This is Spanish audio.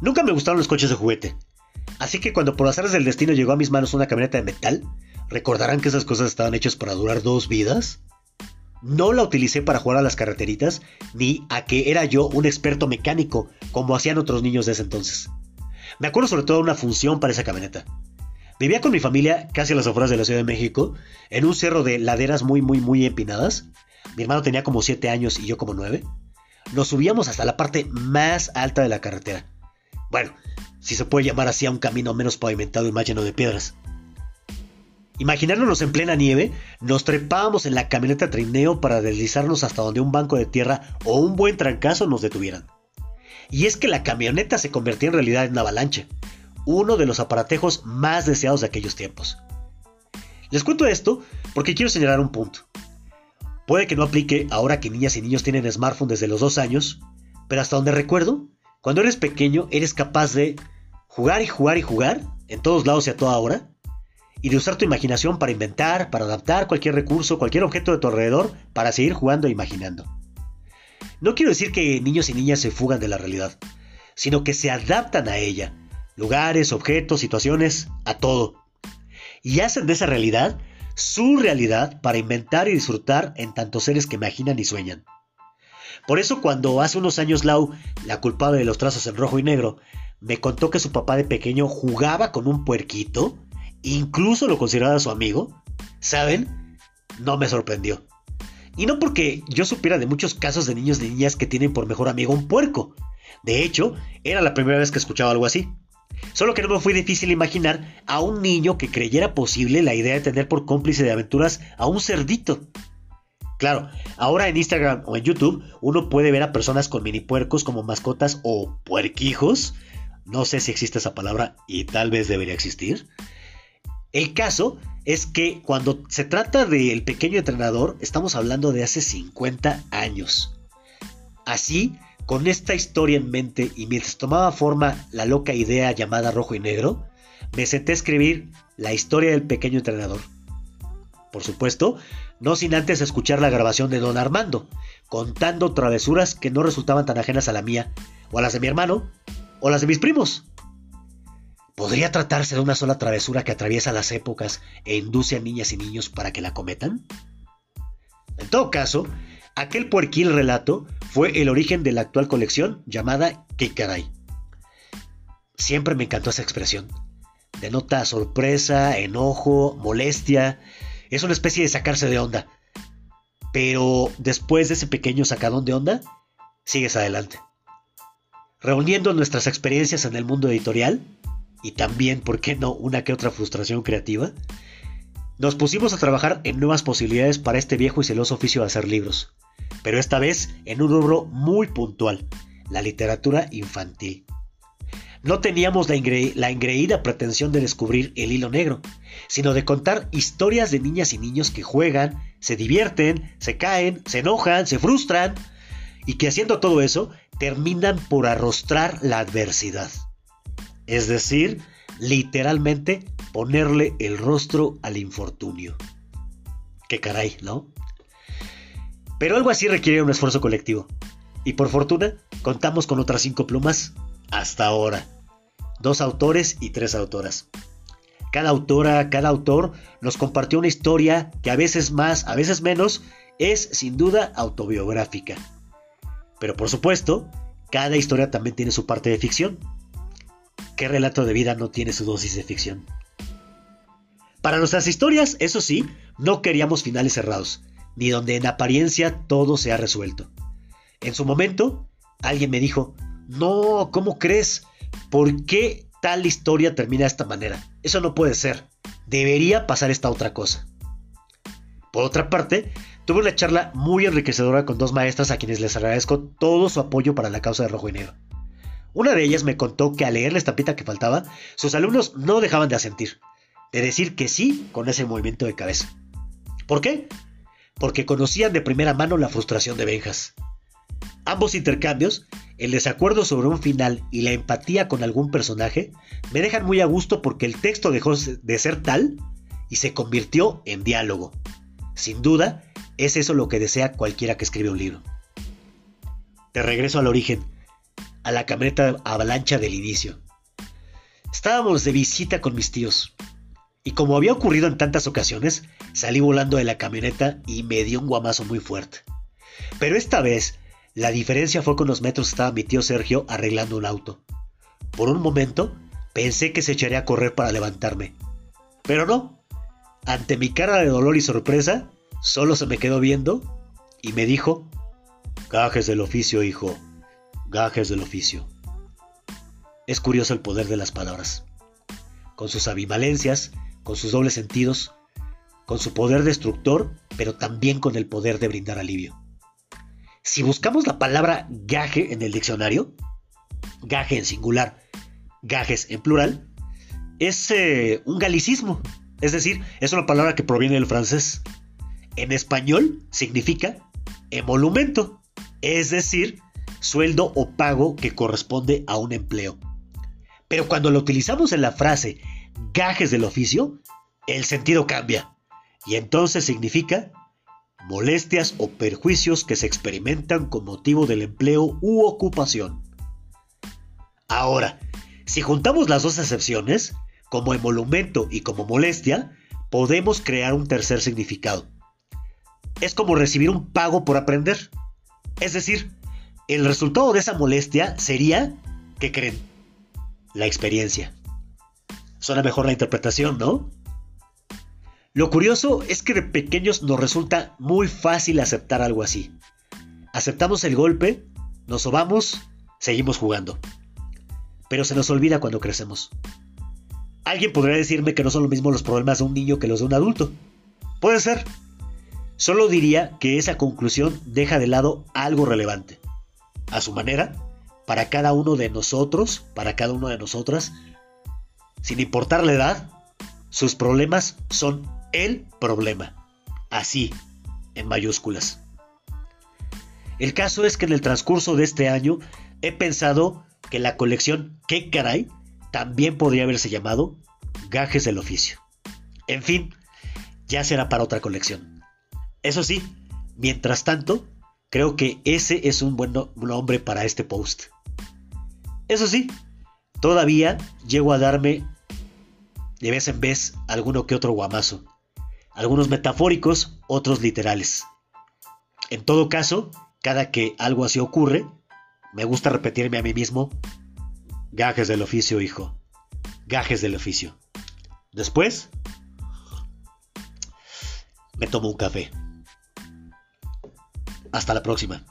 Nunca me gustaron los coches de juguete. Así que cuando por azares del destino llegó a mis manos una camioneta de metal, recordarán que esas cosas estaban hechas para durar dos vidas. No la utilicé para jugar a las carreteritas, ni a que era yo un experto mecánico, como hacían otros niños de ese entonces. Me acuerdo sobre todo de una función para esa camioneta. Vivía con mi familia casi a las afueras de la Ciudad de México, en un cerro de laderas muy, muy, muy empinadas. Mi hermano tenía como 7 años y yo como 9. Nos subíamos hasta la parte más alta de la carretera. Bueno, si se puede llamar así a un camino menos pavimentado y más lleno de piedras. Imaginándonos en plena nieve, nos trepábamos en la camioneta trineo para deslizarnos hasta donde un banco de tierra o un buen trancazo nos detuvieran. Y es que la camioneta se convertía en realidad en una avalancha, uno de los aparatejos más deseados de aquellos tiempos. Les cuento esto porque quiero señalar un punto. Puede que no aplique ahora que niñas y niños tienen smartphone desde los dos años, pero hasta donde recuerdo, cuando eres pequeño eres capaz de jugar y jugar y jugar en todos lados y a toda hora, y de usar tu imaginación para inventar, para adaptar cualquier recurso, cualquier objeto de tu alrededor, para seguir jugando e imaginando. No quiero decir que niños y niñas se fugan de la realidad, sino que se adaptan a ella, lugares, objetos, situaciones, a todo. Y hacen de esa realidad su realidad para inventar y disfrutar en tantos seres que imaginan y sueñan. Por eso cuando hace unos años Lau, la culpable de los trazos en rojo y negro, me contó que su papá de pequeño jugaba con un puerquito, incluso lo consideraba su amigo, ¿saben? No me sorprendió. Y no porque yo supiera de muchos casos de niños y niñas que tienen por mejor amigo un puerco. De hecho, era la primera vez que escuchaba algo así. Solo que no me fue difícil imaginar a un niño que creyera posible la idea de tener por cómplice de aventuras a un cerdito. Claro, ahora en Instagram o en YouTube uno puede ver a personas con mini puercos como mascotas o puerquijos. No sé si existe esa palabra y tal vez debería existir. El caso es que cuando se trata del pequeño entrenador, estamos hablando de hace 50 años. Así, con esta historia en mente y mientras tomaba forma la loca idea llamada Rojo y Negro, me senté a escribir la historia del pequeño entrenador. Por supuesto, no sin antes escuchar la grabación de Don Armando, contando travesuras que no resultaban tan ajenas a la mía, o a las de mi hermano, o las de mis primos. ¿Podría tratarse de una sola travesura que atraviesa las épocas e induce a niñas y niños para que la cometan? En todo caso, aquel puerquil relato fue el origen de la actual colección llamada ¿Qué caray? Siempre me encantó esa expresión. Denota sorpresa, enojo, molestia. Es una especie de sacarse de onda. Pero después de ese pequeño sacadón de onda, sigues adelante. Reuniendo nuestras experiencias en el mundo editorial, y también, ¿por qué no?, una que otra frustración creativa, nos pusimos a trabajar en nuevas posibilidades para este viejo y celoso oficio de hacer libros, pero esta vez en un rubro muy puntual, la literatura infantil. No teníamos la, la engreída pretensión de descubrir el hilo negro, sino de contar historias de niñas y niños que juegan, se divierten, se caen, se enojan, se frustran, y que haciendo todo eso terminan por arrostrar la adversidad. Es decir, literalmente ponerle el rostro al infortunio. Qué caray, ¿no? Pero algo así requiere un esfuerzo colectivo. Y por fortuna, contamos con otras cinco plumas hasta ahora. Dos autores y tres autoras. Cada autora, cada autor nos compartió una historia que a veces más, a veces menos, es sin duda autobiográfica. Pero por supuesto, cada historia también tiene su parte de ficción. ¿Qué relato de vida no tiene su dosis de ficción? Para nuestras historias, eso sí, no queríamos finales cerrados, ni donde en apariencia todo se ha resuelto. En su momento, alguien me dijo, no, ¿cómo crees? ¿Por qué tal historia termina de esta manera? Eso no puede ser. Debería pasar esta otra cosa. Por otra parte, tuve una charla muy enriquecedora con dos maestras a quienes les agradezco todo su apoyo para la causa de Rojo y Negro. Una de ellas me contó que al leer la estampita que faltaba, sus alumnos no dejaban de asentir, de decir que sí con ese movimiento de cabeza. ¿Por qué? Porque conocían de primera mano la frustración de Benjas. Ambos intercambios, el desacuerdo sobre un final y la empatía con algún personaje, me dejan muy a gusto porque el texto dejó de ser tal y se convirtió en diálogo. Sin duda, es eso lo que desea cualquiera que escribe un libro. Te regreso al origen a la camioneta avalancha del inicio. Estábamos de visita con mis tíos. Y como había ocurrido en tantas ocasiones, salí volando de la camioneta y me dio un guamazo muy fuerte. Pero esta vez, la diferencia fue con los metros estaba mi tío Sergio arreglando un auto. Por un momento, pensé que se echaría a correr para levantarme. Pero no. Ante mi cara de dolor y sorpresa, solo se me quedó viendo y me dijo, Gajes del oficio, hijo, gajes del oficio. Es curioso el poder de las palabras. Con sus ambivalencias, con sus dobles sentidos, con su poder destructor, pero también con el poder de brindar alivio. Si buscamos la palabra gaje en el diccionario, gaje en singular, gajes en plural, es eh, un galicismo, es decir, es una palabra que proviene del francés. En español significa emolumento, es decir, sueldo o pago que corresponde a un empleo. Pero cuando lo utilizamos en la frase gajes del oficio, el sentido cambia. Y entonces significa molestias o perjuicios que se experimentan con motivo del empleo u ocupación. Ahora, si juntamos las dos acepciones, como emolumento y como molestia, podemos crear un tercer significado. Es como recibir un pago por aprender. Es decir, el resultado de esa molestia sería, ¿qué creen? la experiencia. Suena mejor la interpretación, ¿no? Lo curioso es que de pequeños nos resulta muy fácil aceptar algo así. Aceptamos el golpe, nos sobamos, seguimos jugando. Pero se nos olvida cuando crecemos. Alguien podría decirme que no son lo mismo los problemas de un niño que los de un adulto. Puede ser. Solo diría que esa conclusión deja de lado algo relevante. A su manera, para cada uno de nosotros, para cada una de nosotras, sin importar la edad, sus problemas son el problema. Así, en mayúsculas. El caso es que en el transcurso de este año he pensado que la colección ¿Qué caray? también podría haberse llamado Gajes del Oficio. En fin, ya será para otra colección. Eso sí, mientras tanto, creo que ese es un buen nombre para este post. Eso sí, todavía llego a darme de vez en vez alguno que otro guamazo. Algunos metafóricos, otros literales. En todo caso, cada que algo así ocurre, me gusta repetirme a mí mismo, gajes del oficio, hijo. Gajes del oficio. Después, me tomo un café. Hasta la próxima.